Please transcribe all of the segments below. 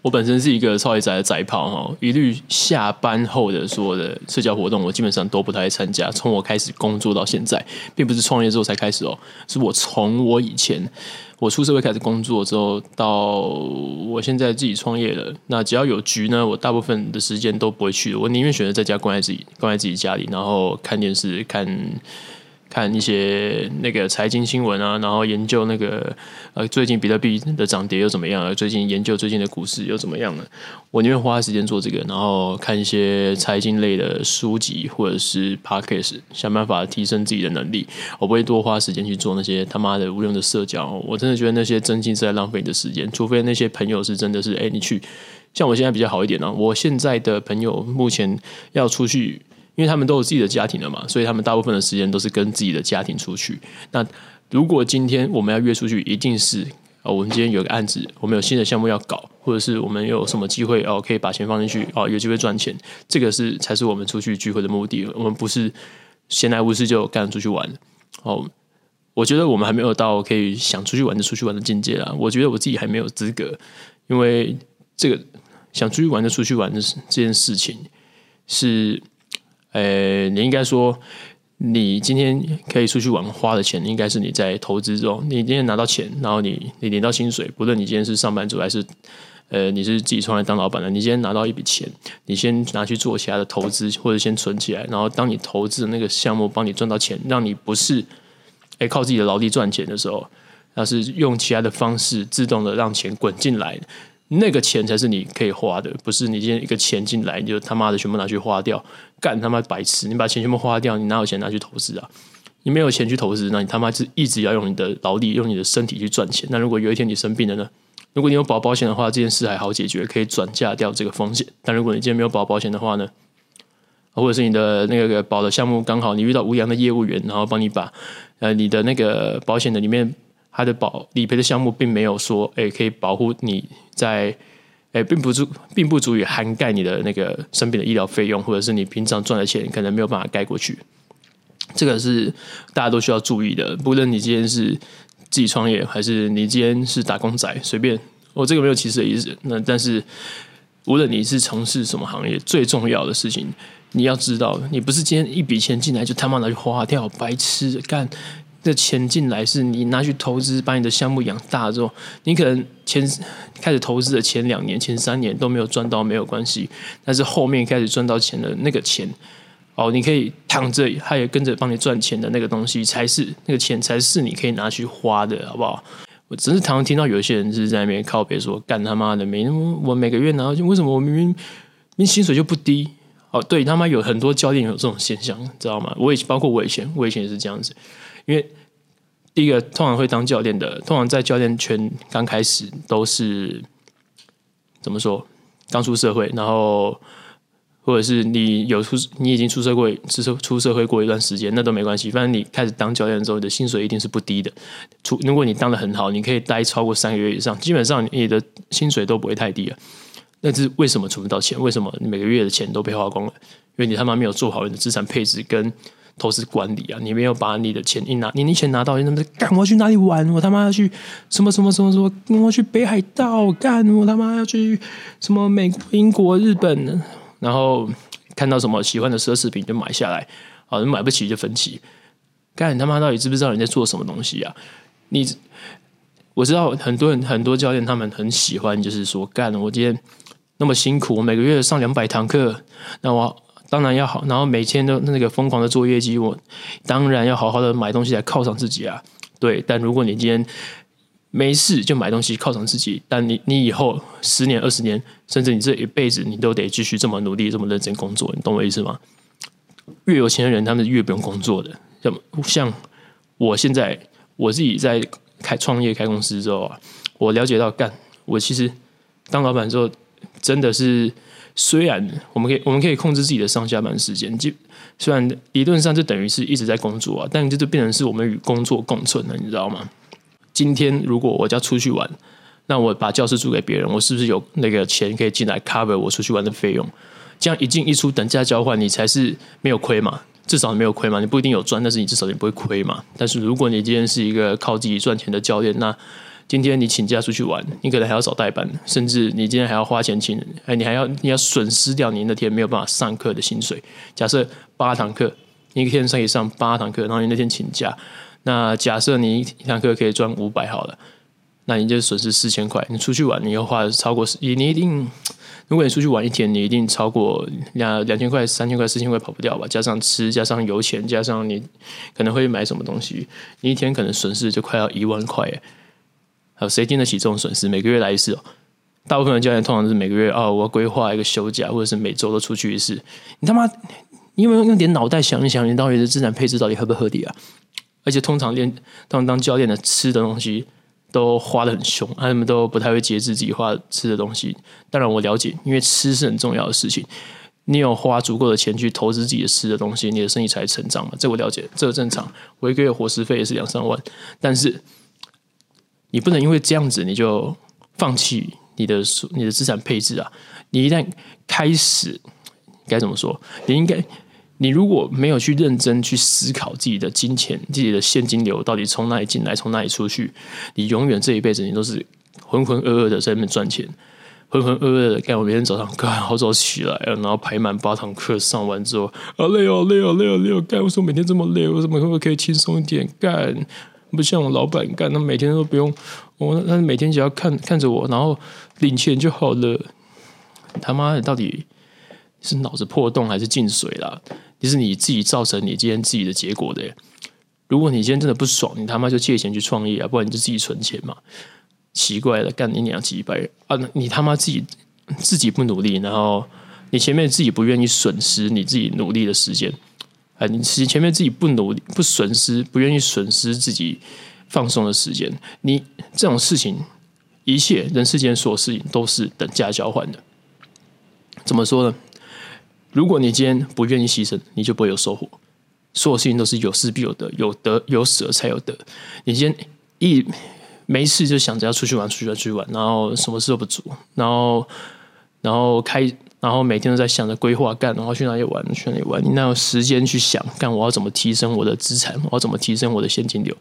我本身是一个超级宅的宅炮哈，一律下班后的所有的社交活动，我基本上都不太参加。从我开始工作到现在，并不是创业之后才开始哦，是我从我以前我出社会开始工作之后，到我现在自己创业了。那只要有局呢，我大部分的时间都不会去，我宁愿选择在家关在自己关在自己家里，然后看电视看。看一些那个财经新闻啊，然后研究那个呃最近比特币的涨跌又怎么样？最近研究最近的股市又怎么样呢？我宁愿花时间做这个，然后看一些财经类的书籍或者是 podcast，想办法提升自己的能力。我不会多花时间去做那些他妈的无用的社交。我真的觉得那些真心是在浪费你的时间，除非那些朋友是真的是哎，你去像我现在比较好一点呢、我现在的朋友目前要出去。因为他们都有自己的家庭了嘛，所以他们大部分的时间都是跟自己的家庭出去。那如果今天我们要约出去，一定是哦，我们今天有个案子，我们有新的项目要搞，或者是我们有什么机会哦，可以把钱放进去哦，有机会赚钱，这个是才是我们出去聚会的目的。我们不是闲来无事就干出去玩哦。我觉得我们还没有到可以想出去玩就出去玩的境界啦。我觉得我自己还没有资格，因为这个想出去玩就出去玩的这件事情是。呃，你应该说，你今天可以出去玩花的钱，应该是你在投资中。你今天拿到钱，然后你你领到薪水，不论你今天是上班族还是呃你是自己创业当老板的，你今天拿到一笔钱，你先拿去做其他的投资，或者先存起来。然后当你投资的那个项目帮你赚到钱，让你不是诶靠自己的劳力赚钱的时候，而是用其他的方式自动的让钱滚进来。那个钱才是你可以花的，不是你今天一个钱进来你就他妈的全部拿去花掉，干他妈白痴！你把钱全部花掉，你哪有钱拿去投资啊？你没有钱去投资，那你他妈是一直要用你的劳力、用你的身体去赚钱。那如果有一天你生病了呢？如果你有保保险的话，这件事还好解决，可以转嫁掉这个风险。但如果你今天没有保保险的话呢？或者是你的那个保的项目刚好你遇到无良的业务员，然后帮你把呃你的那个保险的里面。它的保理赔的项目并没有说，诶，可以保护你在，诶，并不足，并不足以涵盖你的那个生病的医疗费用，或者是你平常赚的钱，可能没有办法盖过去。这个是大家都需要注意的。不论你今天是自己创业，还是你今天是打工仔，随便，我这个没有歧视的意思。那但是，无论你是从事什么行业，最重要的事情，你要知道，你不是今天一笔钱进来就他妈拿去花掉，白痴干。这钱进来是你拿去投资，把你的项目养大之后，你可能前开始投资的前两年、前三年都没有赚到，没有关系。但是后面开始赚到钱的那个钱，哦，你可以躺着，他也跟着帮你赚钱的那个东西，才是那个钱，才是你可以拿去花的，好不好？我只是常常听到有些人是在那边靠北说，干他妈的，没那么我每个月拿到，为什么我明明明薪水就不低？哦，对他妈有很多教练有这种现象，知道吗？我也包括我以前，我以前也是这样子。因为第一个通常会当教练的，通常在教练圈刚开始都是怎么说？刚出社会，然后或者是你有出，你已经出社会，出社出社会过一段时间，那都没关系。反正你开始当教练之后，你的薪水一定是不低的。出如果你当的很好，你可以待超过三个月以上，基本上你的薪水都不会太低了。那是为什么存不到钱？为什么你每个月的钱都被花光了？因为你他妈没有做好你的资产配置跟。投资管理啊，你没有把你的钱一拿，你你钱拿到，你他妈干！我要去哪里玩？我他妈要去什么什么什么什么？我要去北海道干！我他妈要去什么美国、英国、日本？然后看到什么喜欢的奢侈品就买下来，好，买不起就分期。干！你他妈到底知不知道你在做什么东西啊？你我知道很多人很多教练他们很喜欢，就是说干！我今天那么辛苦，我每个月上两百堂课，那我。当然要好，然后每天都那个疯狂的做业绩，我当然要好好的买东西来犒赏自己啊。对，但如果你今天没事就买东西犒赏自己，但你你以后十年、二十年，甚至你这一辈子，你都得继续这么努力、这么认真工作，你懂我意思吗？越有钱的人，他们越不用工作的。像像我现在我自己在开创业、开公司之后啊，我了解到，干我其实当老板之后，真的是。虽然我们可以，我们可以控制自己的上下班时间，就虽然理论上就等于是一直在工作啊，但这就变成是我们与工作共存了，你知道吗？今天如果我要出去玩，那我把教室租给别人，我是不是有那个钱可以进来 cover 我出去玩的费用？这样一进一出等价交换，你才是没有亏嘛？至少你没有亏嘛？你不一定有赚，但是你至少你不会亏嘛？但是如果你今天是一个靠自己赚钱的教练，那今天你请假出去玩，你可能还要找代班，甚至你今天还要花钱请人，哎，你还要你要损失掉你那天没有办法上课的薪水。假设八堂课，你一天可以上八堂课，然后你那天请假，那假设你一堂课可以赚五百好了，那你就损失四千块。你出去玩，你又花超过你你一定。如果你出去玩一天，你一定超过两两千块、三千块、四千块跑不掉吧？加上吃，加上油钱，加上你可能会买什么东西，你一天可能损失就快要一万块！还有谁经得起这种损失？每个月来一次哦。大部分的教练通常是每个月哦，我要规划一个休假，或者是每周都出去一次。你他妈，你有没有用点脑袋想一想，你到底的资产配置到底合不合理啊？而且通常练当当教练的吃的东西。都花得很凶，他们都不太会节制自己花吃的东西。当然我了解，因为吃是很重要的事情。你有花足够的钱去投资自己的吃的东西，你的生意才成长嘛。这我了解，这个正常。我一个月伙食费也是两三万，但是你不能因为这样子你就放弃你的你的资产配置啊！你一旦开始该怎么说？你应该。你如果没有去认真去思考自己的金钱、自己的现金流到底从哪里进来、从哪里出去，你永远这一辈子你都是浑浑噩噩的在那边赚钱，浑浑噩噩的干。我每天早上干好早起来，然后排满八堂课上完之后，好累哦，累哦，累哦，累哦，干！为什么每天这么累？为什么可不可以轻松一点干？不像我老板干，他每天都不用我，他每天只要看看着我，然后领钱就好了。他妈的，到底是脑子破洞还是进水了？你是你自己造成你今天自己的结果的。如果你今天真的不爽，你他妈就借钱去创业啊，不然你就自己存钱嘛。奇怪了，干你两几百啊？你他妈自己自己不努力，然后你前面自己不愿意损失你自己努力的时间啊？你其实前面自己不努力、不损失、不愿意损失自己放松的时间，你这种事情，一切人世间所有事情都是等价交换的。怎么说呢？如果你今天不愿意牺牲，你就不会有收获。所有事情都是有失必有得，有得有舍才有得。你今天一没事就想着要出去玩，出去玩，出去玩，然后什么事都不做，然后然后开，然后每天都在想着规划干，然后去哪里玩，去哪里玩。你哪有时间去想干？我要怎么提升我的资产？我要怎么提升我的现金流？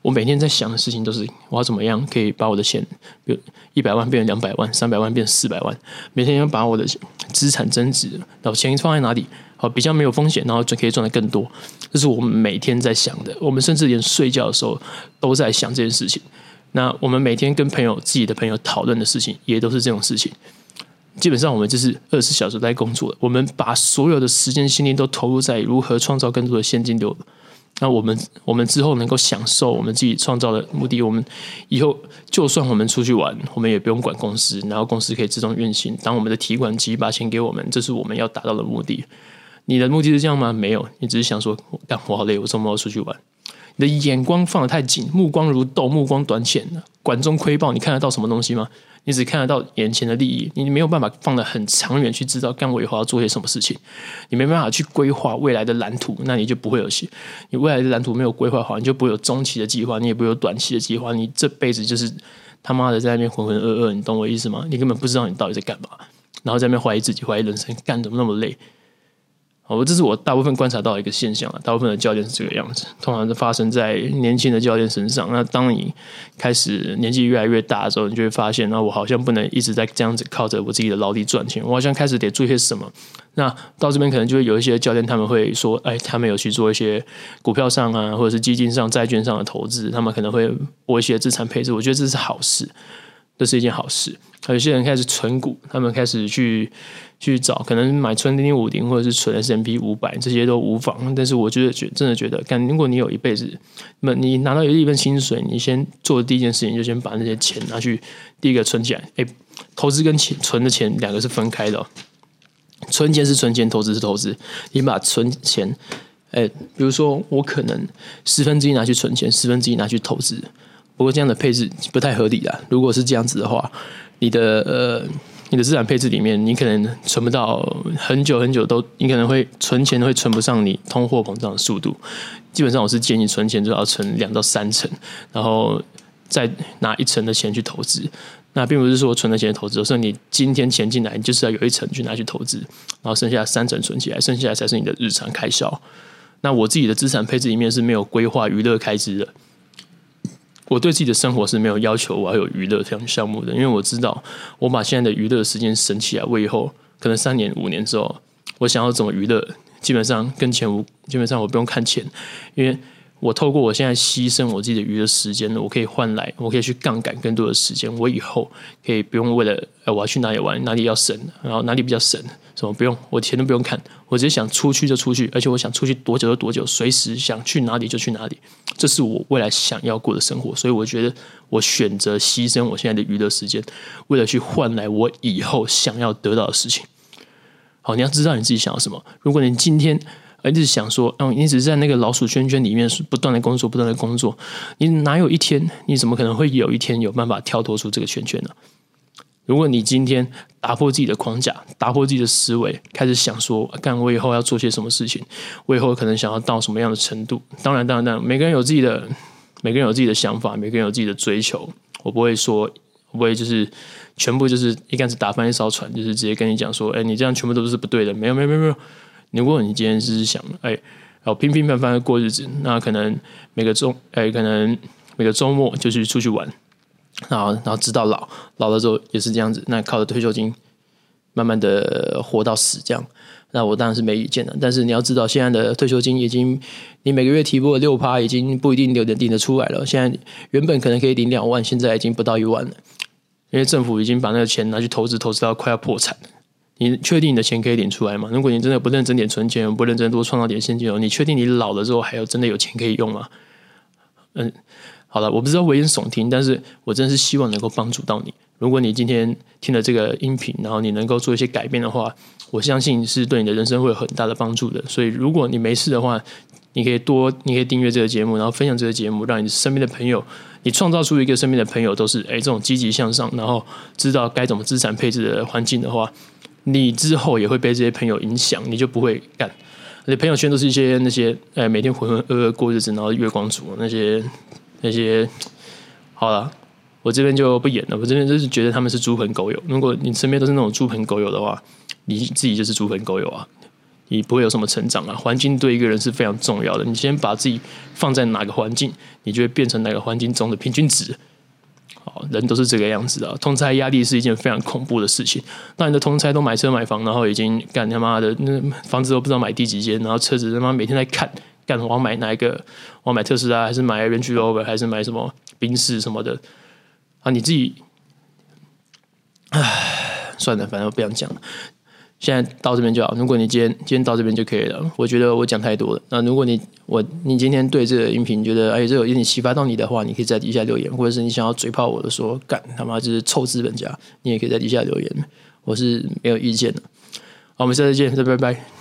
我每天在想的事情都是我要怎么样可以把我的钱，比如一百万变成两百万，三百万变成四百万。每天要把我的资产增值，然后钱放在哪里，好比较没有风险，然后就可以赚得更多。这是我们每天在想的。我们甚至连睡觉的时候都在想这件事情。那我们每天跟朋友、自己的朋友讨论的事情，也都是这种事情。基本上我们就是二十四小时在工作，我们把所有的时间、心力都投入在如何创造更多的现金流。那我们，我们之后能够享受我们自己创造的目的，我们以后就算我们出去玩，我们也不用管公司，然后公司可以自动运行，当我们的提款机把钱给我们，这是我们要达到的目的。你的目的是这样吗？没有，你只是想说，干活好累，我周末要出去玩。你的眼光放得太紧，目光如豆，目光短浅了，管中窥豹，你看得到什么东西吗？你只看得到眼前的利益，你没有办法放得很长远去知道干我以后要做些什么事情，你没办法去规划未来的蓝图，那你就不会有戏。你未来的蓝图没有规划好，你就不会有中期的计划，你也不会有短期的计划，你这辈子就是他妈的在那边浑浑噩噩，你懂我意思吗？你根本不知道你到底在干嘛，然后在那边怀疑自己，怀疑人生，干怎么那么累？哦，这是我大部分观察到的一个现象啊。大部分的教练是这个样子，通常是发生在年轻的教练身上。那当你开始年纪越来越大的时候，你就会发现，那我好像不能一直在这样子靠着我自己的劳力赚钱，我好像开始得做些什么。那到这边可能就会有一些教练，他们会说，哎，他们有去做一些股票上啊，或者是基金上、债券上的投资，他们可能会做一些资产配置。我觉得这是好事，这是一件好事。有些人开始存股，他们开始去。去找可能买存零零五零或者是存 S&P 五百这些都无妨，但是我觉得觉真的觉得，干如果你有一辈子，那你拿到有一份薪水，你先做的第一件事情就先把那些钱拿去第一个存起来。诶，投资跟钱存的钱两个是分开的，存钱是存钱，投资是投资。你把存钱，诶，比如说我可能十分之一拿去存钱，十分之一拿去投资，不过这样的配置不太合理啊。如果是这样子的话，你的呃。你的资产配置里面，你可能存不到很久很久都，你可能会存钱会存不上你通货膨胀的速度。基本上，我是建议存钱就要存两到三成，然后再拿一成的钱去投资。那并不是说存了钱投资，而是你今天钱进来，你就是要有一成去拿去投资，然后剩下三成存起来，剩下来才是你的日常开销。那我自己的资产配置里面是没有规划娱乐开支的。我对自己的生活是没有要求我要有娱乐这样项目的，因为我知道我把现在的娱乐时间省起来，我以后可能三年五年之后，我想要怎么娱乐，基本上跟钱无，基本上我不用看钱，因为。我透过我现在牺牲我自己的娱乐时间，我可以换来，我可以去杠杆更多的时间。我以后可以不用为了，我要去哪里玩，哪里要省，然后哪里比较省，什么不用，我钱都不用看，我直接想出去就出去，而且我想出去多久就多久，随时想去哪里就去哪里。这是我未来想要过的生活，所以我觉得我选择牺牲我现在的娱乐时间，为了去换来我以后想要得到的事情。好，你要知道你自己想要什么。如果你今天。而是想说，嗯，你只是在那个老鼠圈圈里面不断的工作，不断的工作，你哪有一天，你怎么可能会有一天有办法跳脱出这个圈圈呢？如果你今天打破自己的框架，打破自己的思维，开始想说，干我以后要做些什么事情，我以后可能想要到什么样的程度？当然，当然，当然，每个人有自己的，每个人有自己的想法，每个人有自己的追求。我不会说，我不会就是全部就是一竿子打翻一艘船，就是直接跟你讲说，哎，你这样全部都是不对的。没有，没有，没有，没有。如果你今天是想哎，然后平平凡凡的过日子，那可能每个周哎，可能每个周末就去出去玩，然后然后直到老，老了之后也是这样子，那靠着退休金慢慢的活到死这样，那我当然是没意见的。但是你要知道，现在的退休金已经，你每个月提拨了六趴，已经不一定领得领得出来了。现在原本可能可以领两万，现在已经不到一万了，因为政府已经把那个钱拿去投资，投资到快要破产了。你确定你的钱可以领出来吗？如果你真的不认真点存钱，不认真多创造点现金流，你确定你老了之后还有真的有钱可以用吗？嗯，好了，我不知道危言耸听，但是我真的是希望能够帮助到你。如果你今天听了这个音频，然后你能够做一些改变的话，我相信是对你的人生会有很大的帮助的。所以，如果你没事的话，你可以多，你可以订阅这个节目，然后分享这个节目，让你身边的朋友，你创造出一个身边的朋友都是诶这种积极向上，然后知道该怎么资产配置的环境的话。你之后也会被这些朋友影响，你就不会干。你朋友圈都是一些那些，哎，每天浑浑噩噩过日子，然后月光族那些那些。好了，我这边就不演了。我这边就是觉得他们是猪朋狗友。如果你身边都是那种猪朋狗友的话，你自己就是猪朋狗友啊，你不会有什么成长啊。环境对一个人是非常重要的。你先把自己放在哪个环境，你就会变成哪个环境中的平均值。人都是这个样子的，通才压力是一件非常恐怖的事情。那你的通才都买车买房，然后已经干他妈的那房子都不知道买第几间，然后车子他妈每天在看，干我要买哪一个？我要买特斯拉还是买 Range Rover 还是买什么宾士什么的？啊，你自己，唉，算了，反正我不想讲了。现在到这边就好。如果你今天今天到这边就可以了。我觉得我讲太多了。那如果你我你今天对这个音频觉得哎，这有一点启发到你的话，你可以在底下留言，或者是你想要嘴炮我的说干他妈就是臭资本家，你也可以在底下留言，我是没有意见的。好，我们下次见，再拜拜。